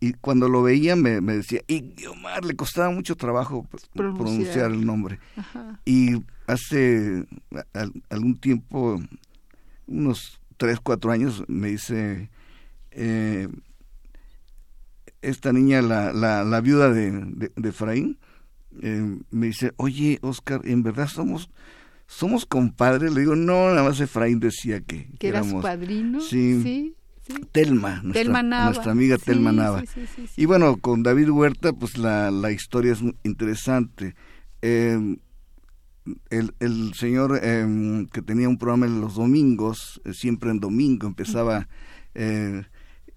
y cuando lo veía me, me decía, y Guiomar, le costaba mucho trabajo
Pronunciar.
pronunciar el nombre.
Ajá.
Y hace al- algún tiempo, unos tres, cuatro años, me dice, eh, esta niña, la, la, la viuda de, de, de Efraín, eh, me dice, oye, Oscar, ¿en verdad somos somos compadres? Le digo, no, nada más Efraín decía que,
Que era su
éramos
padrino.
sí.
sí. sí.
Telma, nuestra,
Telma Nava.
nuestra amiga
Sí,
Telma Nava.
sí.
Y bueno, con David Huerta, pues la, la historia es muy interesante. Eh, el, el señor eh, que tenía un programa en los domingos, eh, siempre en domingo empezaba eh,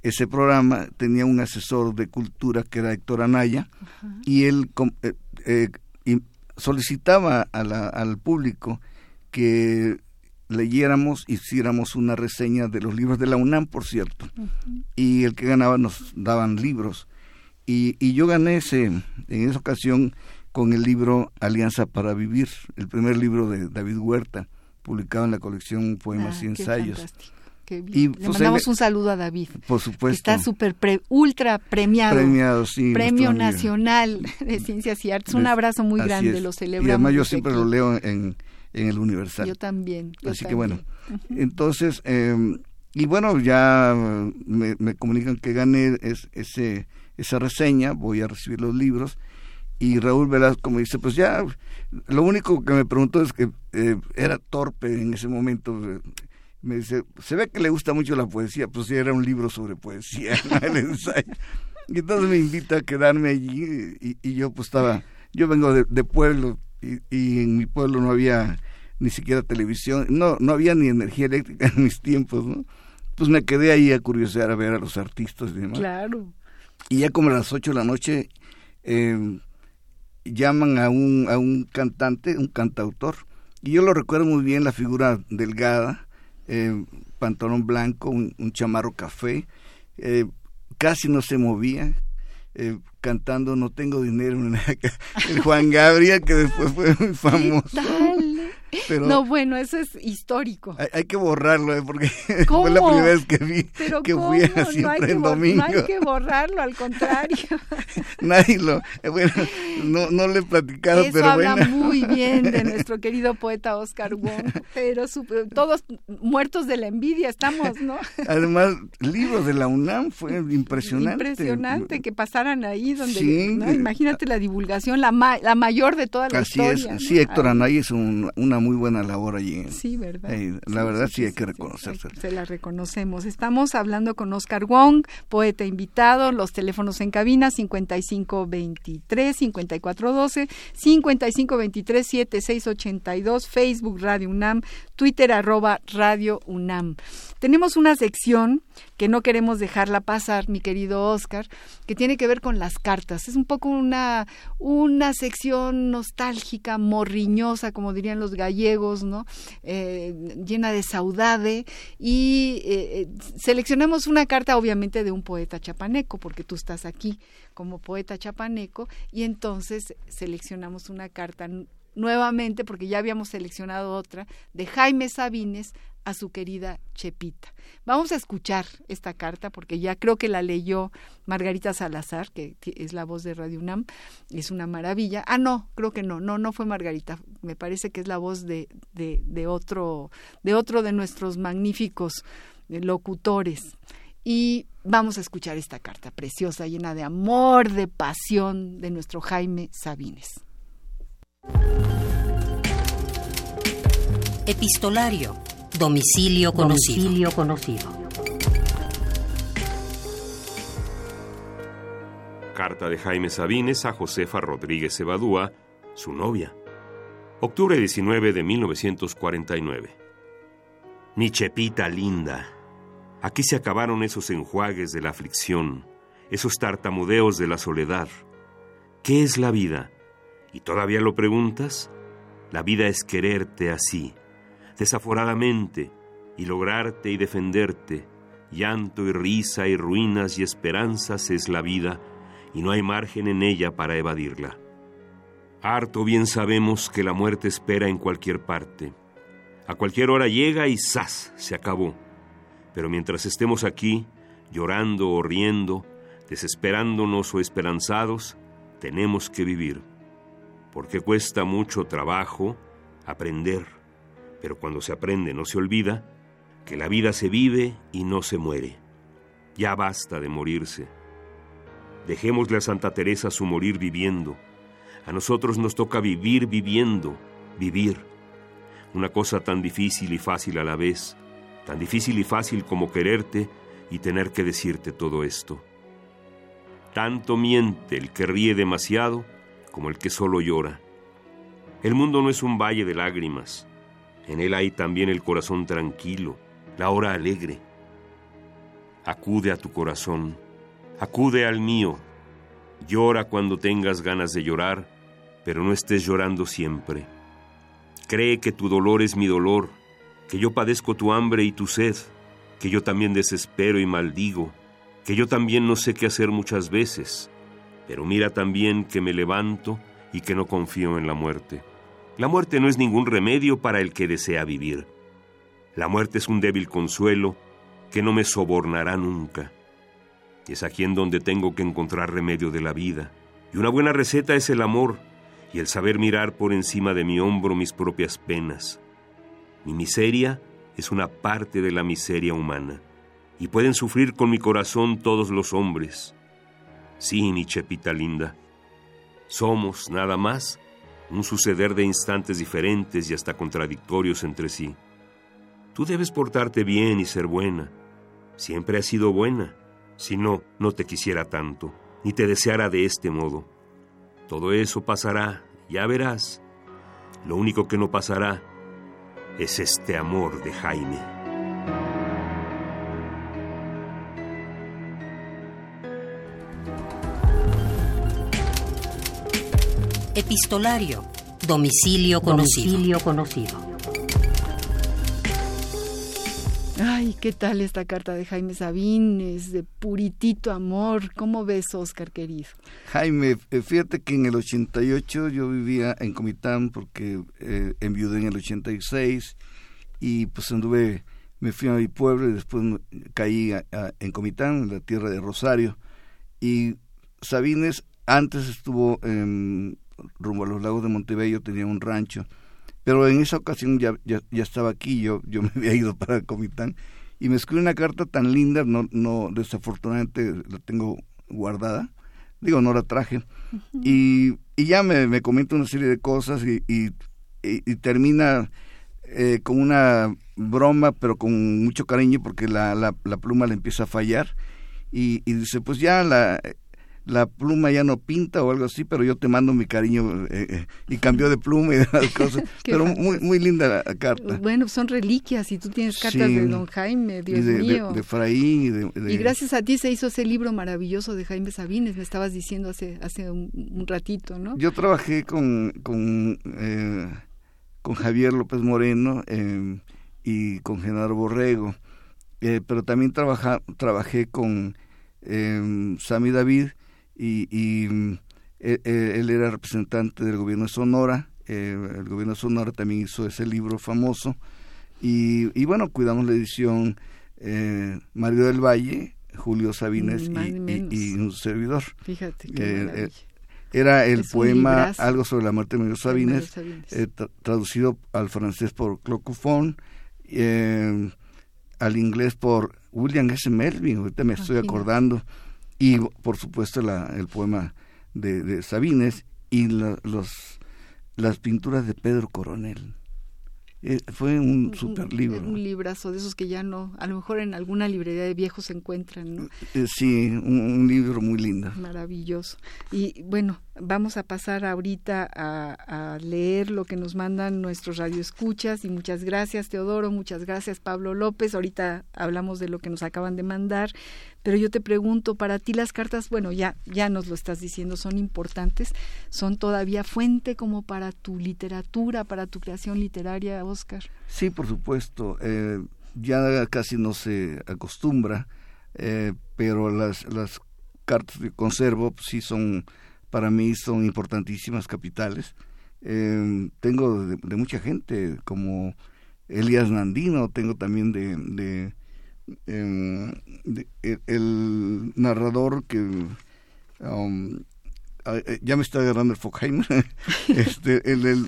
ese programa, tenía un asesor de cultura que era Héctor Anaya, y él eh, y solicitaba a la- al público que leyéramos, hiciéramos una reseña de los libros de la UNAM, por cierto. Y el que ganaba nos daban libros. Y, y yo gané ese, en esa ocasión con el libro Alianza para Vivir, el primer libro de David Huerta, publicado en la colección Poemas
Ah,
y
qué
Ensayos.
qué
Y,
bien.
pues,
Le
ahí
mandamos un saludo a David.
Por supuesto.
Está súper pre- ultra premiado.
premiado, sí.
Premio. Nacional de Ciencias y Artes. Un abrazo muy
así
grande,
es.
lo
Y
celebramos.
además yo siempre
aquí.
lo leo en, en el Universal.
Yo también. yo
Así que bueno, entonces eh, y bueno, ya me, me comunican que gané ese, esa reseña, voy a recibir los libros y Raúl Velasco me dice, pues ya, lo único que me preguntó es que eh, era torpe en ese momento. Me dice, se ve que le gusta mucho la poesía, pues sí, era un libro sobre poesía, el ensayo. Y entonces me invita a quedarme allí y, yo pues estaba, yo vengo de, pueblo y, y, en mi pueblo no había ni siquiera televisión, no, no había ni energía eléctrica en mis tiempos, ¿no? Pues me quedé ahí a curiosear a ver a los artistas y demás.
Claro.
Y ya como a las ocho de la noche eh, llaman a un, a un cantante, un cantautor, y yo lo recuerdo muy bien, la figura delgada, eh, pantalón blanco, un, chamarro café, eh, casi no se movía, eh, cantando No tengo dinero, el Juan Gabriel, que después fue muy famoso
no, bueno, eso es histórico.
Hay, que borrarlo, ¿eh? porque fue la primera vez que vi que fui a siempre en domingo. No
hay que borrarlo, al contrario.
Nadie lo, eh, bueno, no, no le he platicado,
eso
pero
habla muy bien de nuestro querido poeta Oscar Wong, pero todos muertos de la envidia estamos, ¿no?
Además, libros de la UNAM fue impresionante.
Impresionante que pasaran ahí donde, imagínate la divulgación, la, la mayor de toda la
Así
historia.
Es, sí, Héctor Anay es una muy buena labor allí.
Sí, ¿verdad?
la verdad sí, hay que reconocerse.
Se la reconocemos. Estamos hablando con Oscar Wong, poeta invitado, los teléfonos en cabina 5523 5412, 5523 7682, Facebook Radio UNAM, Twitter arroba Radio UNAM. Tenemos una sección que no queremos dejarla pasar, mi querido Oscar, que tiene que ver con las cartas. Es un poco una, una sección nostálgica, morriñosa, como dirían los gallegos, ¿no? Eh, llena de saudade. Y eh, seleccionamos una carta, obviamente, de un poeta chapaneco, porque tú estás aquí como poeta chapaneco, y entonces seleccionamos una carta nuevamente, porque ya habíamos seleccionado otra, de Jaime Sabines a su querida Chepita. Vamos a escuchar esta carta porque ya creo que la leyó Margarita Salazar, que es la voz de Radio UNAM, es una maravilla. Ah, no, creo que no, no, no fue Margarita, me parece que es la voz de, de, de otro, de otro de nuestros magníficos eh, locutores. Y vamos a escuchar esta carta preciosa, llena de amor, de pasión de nuestro Jaime Sabines.
Epistolario Domicilio conocido.
Carta de Jaime Sabines a Josefa Rodríguez Evadúa, su novia. Octubre 19 de 1949. Mi chepita linda. Aquí se acabaron esos enjuagues de la aflicción, esos tartamudeos de la soledad. ¿Qué es la vida? ¿Y todavía lo preguntas? La vida es quererte así, desaforadamente y lograrte y defenderte. Llanto y risa y ruinas y esperanzas es la vida y no hay margen en ella para evadirla. Harto bien sabemos que la muerte espera en cualquier parte. A cualquier hora llega y ¡zas! se acabó. Pero mientras estemos aquí, llorando o riendo, desesperándonos o esperanzados, tenemos que vivir. Porque cuesta mucho trabajo aprender pero cuando se aprende no se olvida que la vida se vive y no se muere. Ya basta de morirse. Dejémosle a Santa Teresa su morir viviendo. A nosotros nos toca vivir viviendo, vivir. Una cosa tan difícil y fácil a la vez, tan difícil y fácil como quererte y tener que decirte todo esto. Tanto miente el que ríe demasiado como el que solo llora. El mundo no es un valle de lágrimas, en él hay también el corazón tranquilo, la hora alegre. Acude a tu corazón, acude al mío. Llora cuando tengas ganas de llorar, pero no estés llorando siempre. Cree que tu dolor es mi dolor, que yo padezco tu hambre y tu sed, que yo también desespero y maldigo, que yo también no sé qué hacer muchas veces, pero mira también que me levanto y que no confío en la muerte. La muerte no es ningún remedio para el que desea vivir. La muerte es un débil consuelo que no me sobornará nunca. Es aquí en donde tengo que encontrar remedio de la vida. Y una buena receta es el amor y el saber mirar por encima de mi hombro mis propias penas. Mi miseria es una parte de la miseria humana, y pueden sufrir con mi corazón todos los hombres. Sí, mi chepita linda, somos nada más un suceder de instantes diferentes y hasta contradictorios entre sí. Tú debes portarte bien y ser buena. Siempre has sido buena. Si no, no te quisiera tanto, ni te deseara de este modo. Todo eso pasará, ya verás. Lo único que no pasará es este amor de Jaime.
Epistolario. Domicilio conocido. Domicilio conocido.
Ay, ¿qué tal esta carta de Jaime Sabines, de puritito amor? ¿Cómo ves, Oscar, querido?
Jaime, eh, fíjate que en el 88 yo vivía en Comitán porque eh, enviudé en el 86 y pues anduve, me fui a mi pueblo y después caí en Comitán, en la tierra de Rosario. Y Sabines antes estuvo en, rumbo a los lagos de Montebello, tenía un rancho. Pero en esa ocasión ya, ya, estaba aquí, yo, yo me había ido para Comitán y me escribió una carta tan linda, no, no desafortunadamente la tengo guardada, digo, no la traje, y, y ya me, me comenta una serie de cosas y, y, termina eh, con una broma, pero con mucho cariño porque la, la, la pluma le empieza a fallar y, y dice, pues ya la la pluma ya no pinta o algo así, pero yo te mando mi cariño eh, eh, y cambió de pluma y de las cosas. pero muy muy linda la carta.
Bueno, son reliquias y tú tienes cartas de don Jaime, Dios
mío. De, Fraín.
Y, gracias a ti se hizo ese libro maravilloso de Jaime Sabines, me estabas diciendo hace hace un, ratito, ¿no?
Yo trabajé con, con, eh, con Javier López Moreno y con Genaro Borrego, pero también trabaja, trabajé con Sami David y, mm, e, e, él, era representante del gobierno de Sonora, eh, el gobierno de Sonora también hizo ese libro famoso y, y bueno, cuidamos la edición eh, Mario del Valle, Julio Sabines y, un servidor.
Fíjate.
Eh, era el poema Algo sobre la muerte de Mario Sabines, traducido al francés por Clocufón, al inglés por William S. Melvin, ahorita me estoy acordando y por supuesto la, el poema de, de Sabines y los, las pinturas de Pedro Coronel. Eh, fue un super libro.
Un librazo de esos que ya no, a lo mejor en alguna librería de viejos se encuentran, ¿no?
Eh, sí, un, libro muy lindo.
Maravilloso. Y bueno, vamos a pasar ahorita a, a, leer lo que nos mandan nuestros radioescuchas y muchas gracias Teodoro, muchas gracias Pablo López. Ahorita hablamos de lo que nos acaban de mandar, pero yo te pregunto, para ti las cartas, bueno, ya ya nos lo estás diciendo, son importantes, son todavía fuente como para tu literatura, para tu creación literaria, Oscar.
Sí, por supuesto. Eh, ya casi no se acostumbra, eh, pero las las cartas que conservo pues, sí son para mí son importantísimas capitales. Eh, tengo de, mucha gente como Elías Nandino, tengo también de, em, el, narrador que um, ya me está agarrando el Fockheimer, este,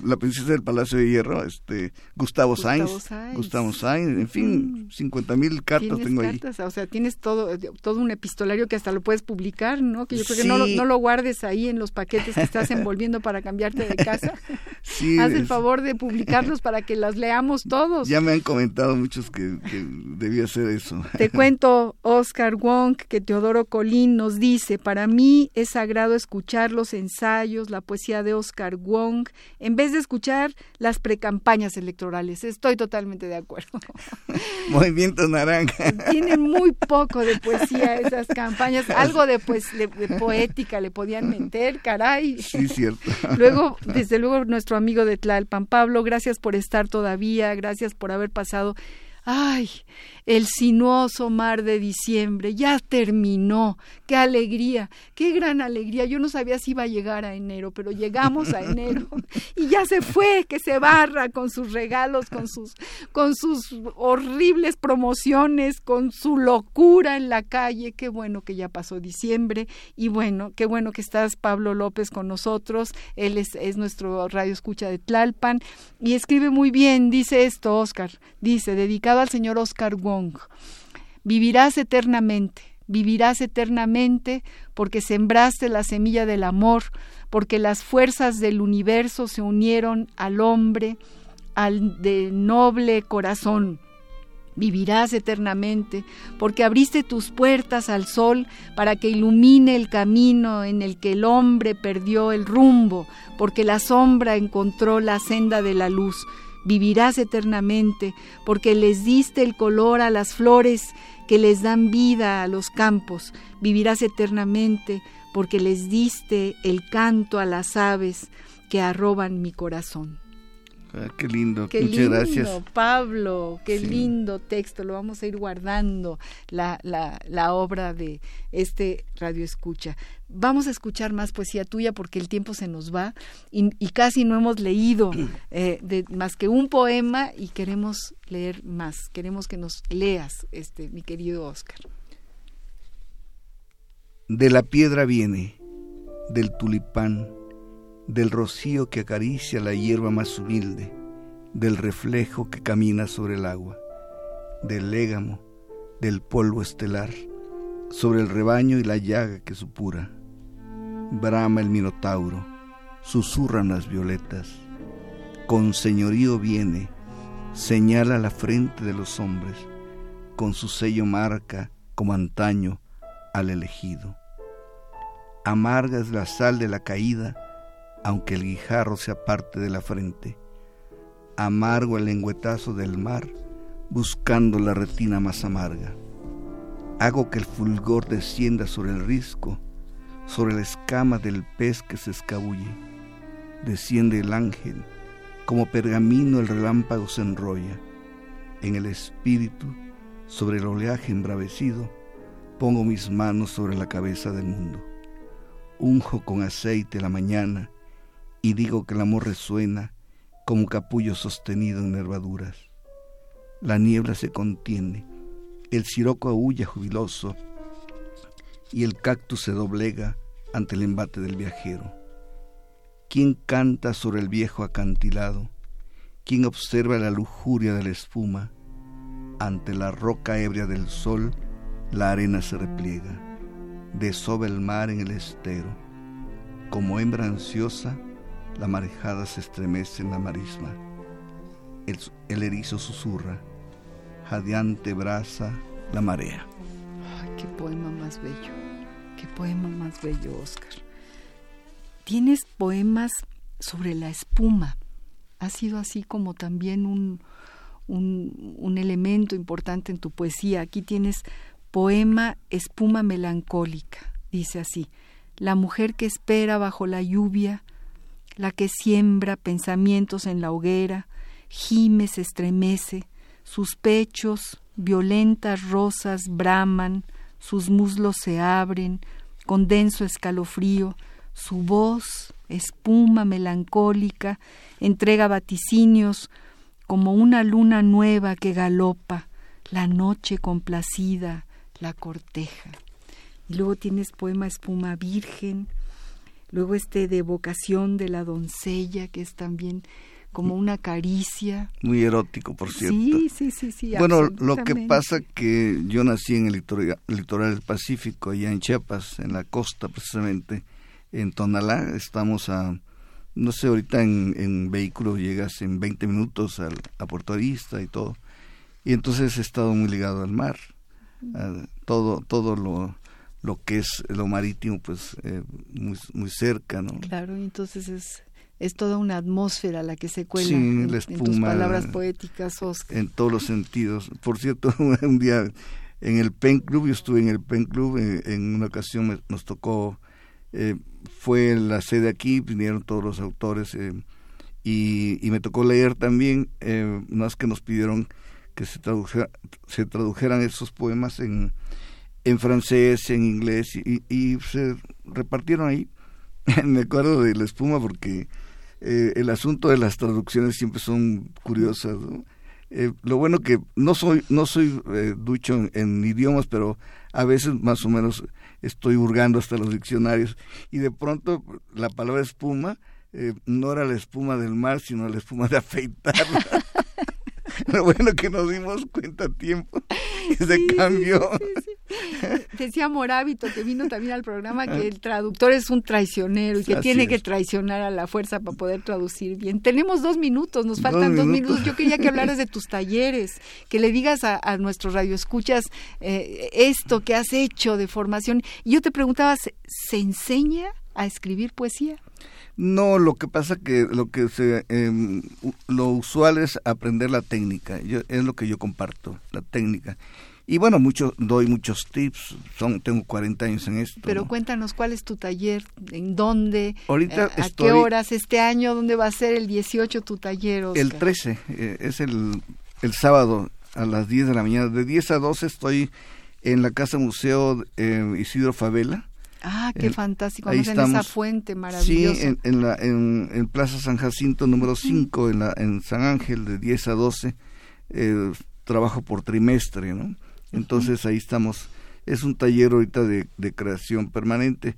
la princesa del Palacio de Hierro, este, Gustavo, Sainz, Gustavo Sainz, en fin, mm. cincuenta mil cartas tengo
cartas? O sea, tienes todo, todo un epistolario que hasta lo puedes publicar, ¿no? Que yo creo que no, no lo guardes ahí en los paquetes que estás envolviendo para cambiarte de casa. Sí, Haz el favor de publicarlos para que las leamos todos.
Ya me han comentado muchos que, que debía hacer eso.
Te cuento, Oscar Wong, que Teodoro Colín nos dice, para mí es sagrado escuchar los ensayos, la poesía de Oscar Wong, en vez de escuchar las precampañas electorales. Estoy totalmente de acuerdo.
Movimiento Naranja.
Tienen muy poco de poesía esas campañas, algo de, pues, de, poética le podían meter, caray.
Sí, cierto.
Luego, desde luego, nuestro amigo de Tlalpan, Pablo, gracias por estar todavía, gracias por haber pasado Ay, el sinuoso mar de diciembre ya terminó. Qué alegría, qué gran alegría. Yo no sabía si iba a llegar a enero, pero llegamos a enero y ya se fue, que se barra con sus regalos, con sus con sus horribles promociones, con su locura en la calle. Qué bueno que ya pasó diciembre y bueno, qué bueno que estás Pablo López con nosotros. Él es, es nuestro radio escucha de Tlalpan y escribe muy bien, dice esto, Oscar, dice, dedicado al señor Oscar Vivirás eternamente, vivirás eternamente porque sembraste la semilla del amor, porque las fuerzas del universo se unieron al hombre, al de noble corazón. Vivirás eternamente, porque abriste tus puertas al sol para que ilumine el camino en el que el hombre perdió el rumbo, porque la sombra encontró la senda de la luz. Vivirás eternamente, porque les diste el color a las flores que les dan vida a los campos. Vivirás eternamente, porque les diste el canto a las aves que arroban mi corazón.
Ah, qué lindo,
qué
muchas
lindo,
gracias.
Pablo, qué
Sí.
lindo texto, lo vamos a ir guardando, la, la, la obra de este Radio Escucha. Vamos a escuchar más poesía tuya porque el tiempo se nos va y, y casi no hemos leído eh, de, más que un poema y queremos leer más, queremos que nos leas, este, mi querido Oscar.
De la piedra viene, del tulipán, del rocío que acaricia la hierba más humilde, del reflejo que camina sobre el agua, del légamo, del polvo estelar, sobre el rebaño y la llaga que supura. Brama el minotauro, susurran las violetas, con señorío viene, señala la frente de los hombres, con su sello marca, como antaño, al elegido. Amarga es la sal de la caída, aunque el guijarro se aparte de la frente. Amargo el lengüetazo del mar, buscando la retina más amarga. Hago que el fulgor descienda sobre el risco, sobre la escama del pez que se escabulle. Desciende el ángel, como pergamino el relámpago se enrolla. En el espíritu, sobre el oleaje embravecido, pongo mis manos sobre la cabeza del mundo. Unjo con aceite la mañana y digo que el amor resuena como capullo sostenido en nervaduras. La niebla se contiene, el siroco aúlla jubiloso y el cactus se doblega ante el embate del viajero. ¿Quién canta sobre el viejo acantilado? ¿Quién observa la lujuria de la espuma? Ante la roca ebria del sol, la arena se repliega, desova el mar en el estero. Como hembra ansiosa, la marejada se estremece en la marisma. El, erizo susurra, jadeante brasa la marea.
Ay, qué poema más bello, qué poema más bello, Oscar. Tienes poemas sobre la espuma. Ha sido así como también un, un elemento importante en tu poesía. Aquí tienes poema Espuma melancólica. Dice así, la mujer que espera bajo la lluvia, la que siembra pensamientos en la hoguera, gime, se estremece, sus pechos, violentas rosas, braman, sus muslos se abren, con denso escalofrío, su voz, espuma melancólica, entrega vaticinios como una luna nueva que galopa, la noche complacida la corteja. Y luego tienes poema Espuma Virgen, luego este de vocación de la doncella, que es también como una caricia.
Muy erótico, por cierto.
Sí, sí, sí, sí.
Bueno, lo que pasa que yo nací en el litoral, litoral del Pacífico, allá en Chiapas, en la costa precisamente, en Tonalá, estamos a, no sé, ahorita en, en vehículo llegas en 20 minutos al, a Puerto Arista y todo. Y entonces he estado muy ligado al mar. a todo todo lo, lo que es lo marítimo, pues eh, muy, muy cerca, ¿no?
Claro, y entonces es, es toda una atmósfera la que se cuela
Sí,
en,
la
en tus
espuma,
palabras poéticas, Oscar.
en todos los sentidos. Por cierto, un día en el Pen Club, yo estuve en el Pen Club, eh, en una ocasión me- nos tocó, eh, fue la sede aquí, vinieron todos los autores eh, y, y me tocó leer también, eh, más que nos pidieron que se, tradujera- se tradujeran esos poemas en, en francés, en inglés y, y se repartieron ahí. me acuerdo de la espuma porque eh, el asunto de las traducciones siempre son curiosas. ¿no? Eh, lo bueno que no soy no soy eh, ducho en, en idiomas, pero a veces más o menos estoy hurgando hasta los diccionarios y de pronto la palabra espuma eh, no era la espuma del mar, sino la espuma de afeitar. Lo bueno que nos dimos cuenta a tiempo y se cambió.
Decía Morábito, que vino también al programa, que el traductor es un traicionero y que tiene que traicionar a la fuerza para poder traducir bien. Tenemos dos minutos, nos faltan dos, minutos. Yo quería que hablaras de tus talleres, que le digas a, a nuestros radioescuchas eh, esto que has hecho de formación. Y yo te preguntaba, ¿se enseña a escribir poesía?
No, lo que pasa que lo que se, em, lo usual es aprender la técnica. Yo, es lo que yo comparto, la técnica. Y bueno, mucho, doy muchos tips. Son, tengo 40 años en esto.
Pero cuéntanos cuál es tu taller, en dónde, Ahorita a, qué horas, este año, dónde va a ser el 18 tu taller.
El 13, eh, es el, el sábado a las 10 de la mañana. De 10 a 12 estoy en la Casa Museo eh, Isidro Favela
Ah, qué fantástico. Ahí estamos, en esa fuente maravillosa.
Sí, en, la, en, Plaza San Jacinto número 5, en, la, en San Ángel, de 10 a 12. Eh, trabajo por trimestre, ¿no? Entonces ahí estamos. Es un taller ahorita de, de creación permanente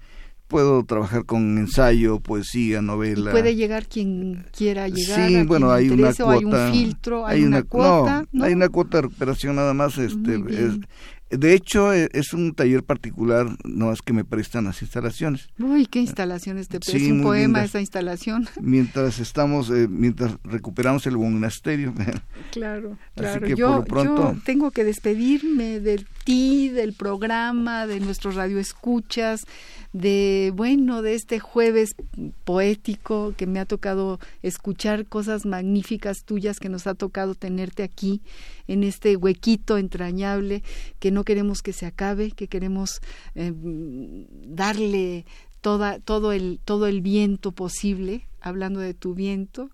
puedo trabajar con ensayo, poesía, novela.
¿Y puede llegar quien quiera llegar. Sí, bueno, hay una cuota. Hay un filtro, hay, una, cuota.
No, hay una cuota de recuperación nada más. Este, es, de hecho, e, es un taller particular, no es que me prestan las instalaciones.
Uy, qué instalaciones te sí, un poema esa instalación.
Mientras estamos, eh, mientras recuperamos el monasterio.
Claro, claro. yo, yo tengo que despedirme de ti, del programa, de nuestros radioescuchas, de, bueno, de este jueves poético que me ha tocado escuchar cosas magníficas tuyas, que nos ha tocado tenerte aquí en este huequito entrañable, que no queremos que se acabe, que queremos eh, darle toda, todo, el, todo el viento posible, hablando de tu viento,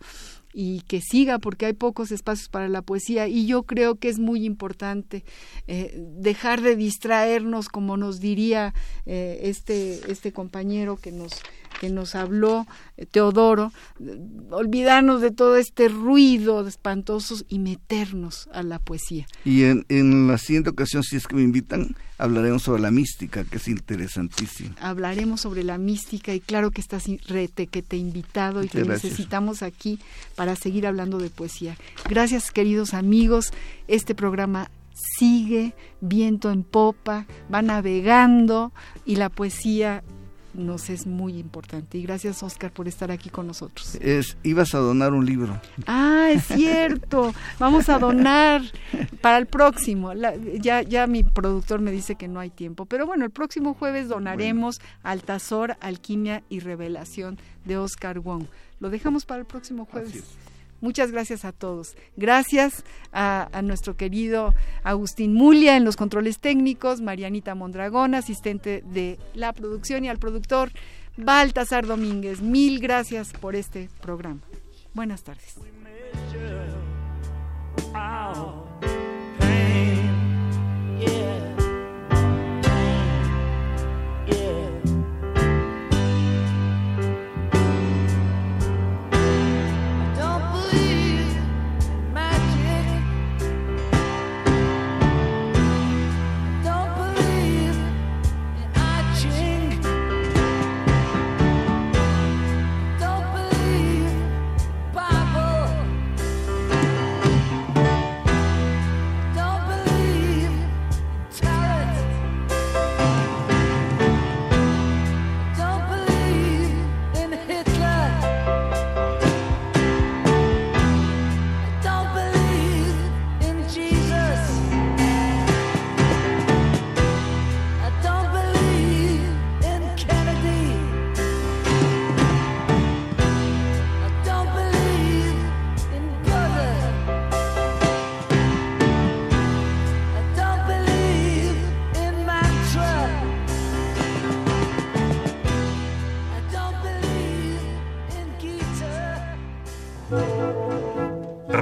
y que siga porque hay pocos espacios para la poesía y yo creo que es muy importante eh, dejar de distraernos como nos diría eh, este este compañero que nos que nos habló eh, Teodoro, olvidarnos de todo este ruido de espantosos y meternos a la poesía.
Y en, en la siguiente ocasión, si es que me invitan, hablaremos sobre la mística, que es interesantísimo.
Hablaremos sobre la mística y claro que estás rete, que te he invitado y te necesitamos aquí para seguir hablando de poesía. Gracias, queridos amigos. Este programa sigue viento en popa, va navegando y la poesía nos es muy importante. Y gracias, Oscar, por estar aquí con nosotros.
Es, ibas a donar un libro.
Ah, es cierto. Vamos a donar para el próximo. ya, ya mi productor me dice que no hay tiempo. Pero bueno, el próximo jueves donaremos Altazor, Alquimia y Revelación de Oscar Wong. Lo dejamos para el próximo jueves. Muchas gracias a todos. Gracias a, nuestro querido Agustín Mulia en los controles técnicos, Marianita Mondragón, asistente de la producción, y al productor Baltasar Domínguez. Mil gracias por este programa. Buenas tardes.